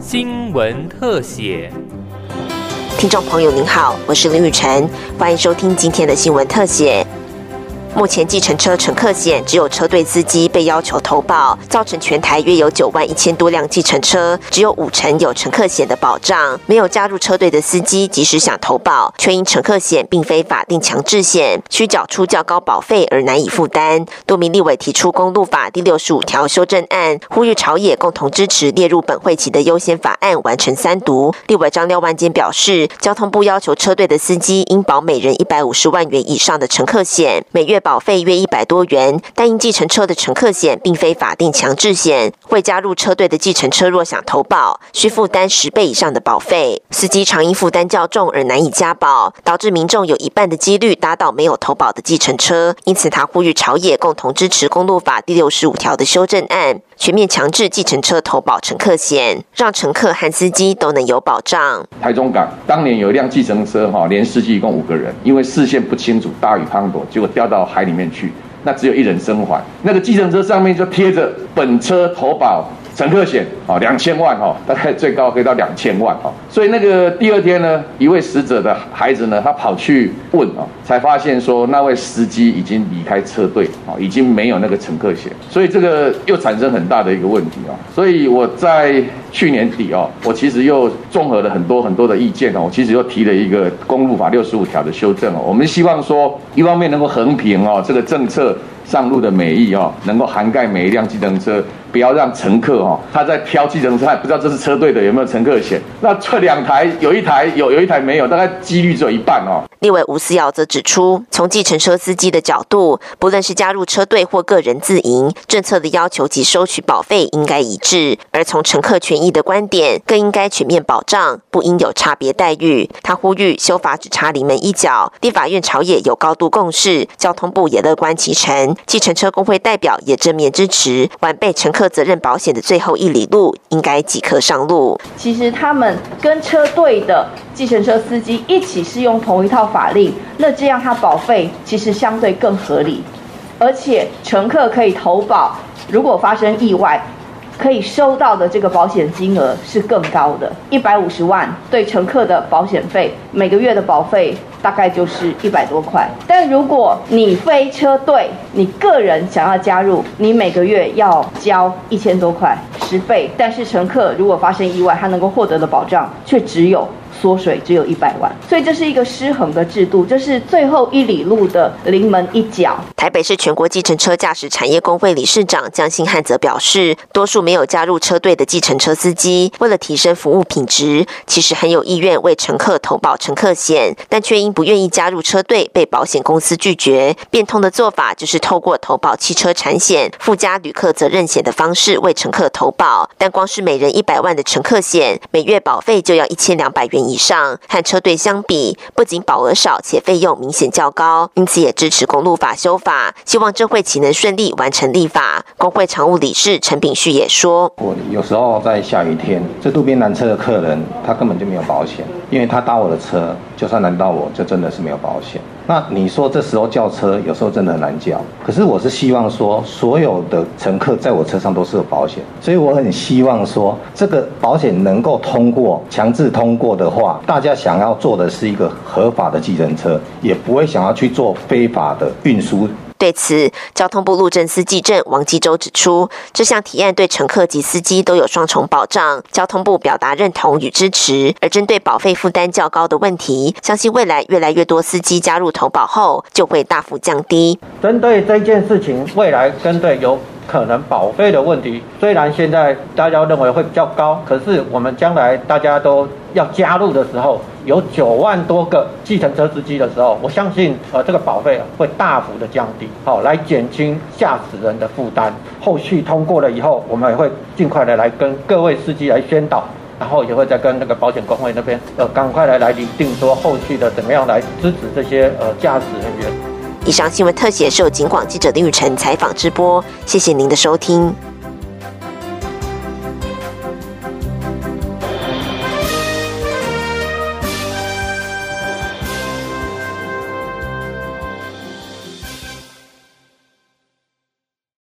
新闻特写。听众朋友您好，我是林雨晨，欢迎收听今天的新闻特写。目前计程车乘客险只有车队司机被要求投保，造成全台约有九万一千多辆计程车，只有五成有乘客险的保障。没有加入车队的司机，即使想投保，却因乘客险并非法定强制险，需缴出较高保费而难以负担。多名立委提出公路法第六十五条修正案，呼吁朝野共同支持列入本会期的优先法案，完成三读。立委张廖万坚表示，交通部要求车队的司机应保每人一百五十万元以上的乘客险，每月。保费约一百多元，但因计程车的乘客险并非法定强制险，未加入车队的计程车若想投保，需负担十倍以上的保费。司机常因负担较重而难以加保，导致民众有一半的几率打倒没有投保的计程车。因此，他呼吁朝野共同支持公路法第六十五条的修正案，全面强制计程车投保乘客险，让乘客和司机都能有保障。台中港当年有一辆计程车，哈，连司机一共五个人，因为视线不清楚，大雨滂沱，结果掉到。海里面去，那只有一人生还。那个计程车上面就贴着本车投保。乘客险啊，两千万哈，大概最高可以到两千万哈。所以那个第二天呢，一位死者的孩子呢，他跑去问啊，才发现说那位司机已经离开车队啊，已经没有那个乘客险。所以这个又产生很大的一个问题啊。所以我在去年底哦，我其实又综合了很多很多的意见哦，我其实又提了一个公路法六十五条的修正哦。我们希望说，一方面能够横平哦，这个政策上路的美意哦，能够涵盖每一辆计程车。不要让乘客哦，他在挑计程车，不知道这是车队的有没有乘客险。那这两台有一台有，有一台没有，大概几率只有一半哦。立委吴思尧则指出，从计程车司机的角度，不论是加入车队或个人自营，政策的要求及收取保费应该一致；而从乘客权益的观点，更应该全面保障，不应有差别待遇。他呼吁修法只差临门一脚，立法院朝野有高度共识，交通部也乐观其成，计程车工会代表也正面支持，晚辈乘客责任保险的最后一里路应该即刻上路。其实他们跟车队的计程车司机一起适用同一套。法令，那这样他保费其实相对更合理，而且乘客可以投保，如果发生意外，可以收到的这个保险金额是更高的，一百五十万对乘客的保险费，每个月的保费大概就是一百多块。但如果你飞车队，你个人想要加入，你每个月要交一千多块，十倍。但是乘客如果发生意外，他能够获得的保障却只有。缩水只有一百万，所以这是一个失衡的制度，这是最后一里路的临门一脚。台北市全国计程车驾驶产业工会理事长江新汉则表示，多数没有加入车队的计程车司机，为了提升服务品质，其实很有意愿为乘客投保乘客险，但却因不愿意加入车队，被保险公司拒绝。变通的做法就是透过投保汽车产险附加旅客责任险的方式为乘客投保，但光是每人一百万的乘客险，每月保费就要一千两百元以。以上和车队相比，不仅保额少，且费用明显较高，因此也支持公路法修法，希望这会期能顺利完成立法。工会常务理事陈炳旭也说：“我有时候在下雨天，这路边拦车的客人，他根本就没有保险，因为他搭我的车，就算拦到我，就真的是没有保险。那你说这时候叫车，有时候真的很难叫。可是我是希望说，所有的乘客在我车上都是有保险，所以我很希望说，这个保险能够通过强制通过的话。”大家想要做的是一个合法的计程车，也不会想要去做非法的运输。对此，交通部路政司技政王基洲指出，这项提案对乘客及司机都有双重保障，交通部表达认同与支持。而针对保费负担较高的问题，相信未来越来越多司机加入投保后，就会大幅降低。针对这件事情，未来针对有。可能保费的问题，虽然现在大家认为会比较高，可是我们将来大家都要加入的时候，有九万多个计程车司机的时候，我相信呃这个保费会大幅的降低，好来减轻驾驶人的负担。后续通过了以后，我们也会尽快的来跟各位司机来宣导，然后也会再跟那个保险工会那边呃赶快来来拟定说后续的怎么样来支持这些呃驾驶人员。以上新闻特写受警广记者林雨辰采访直播，谢谢您的收听。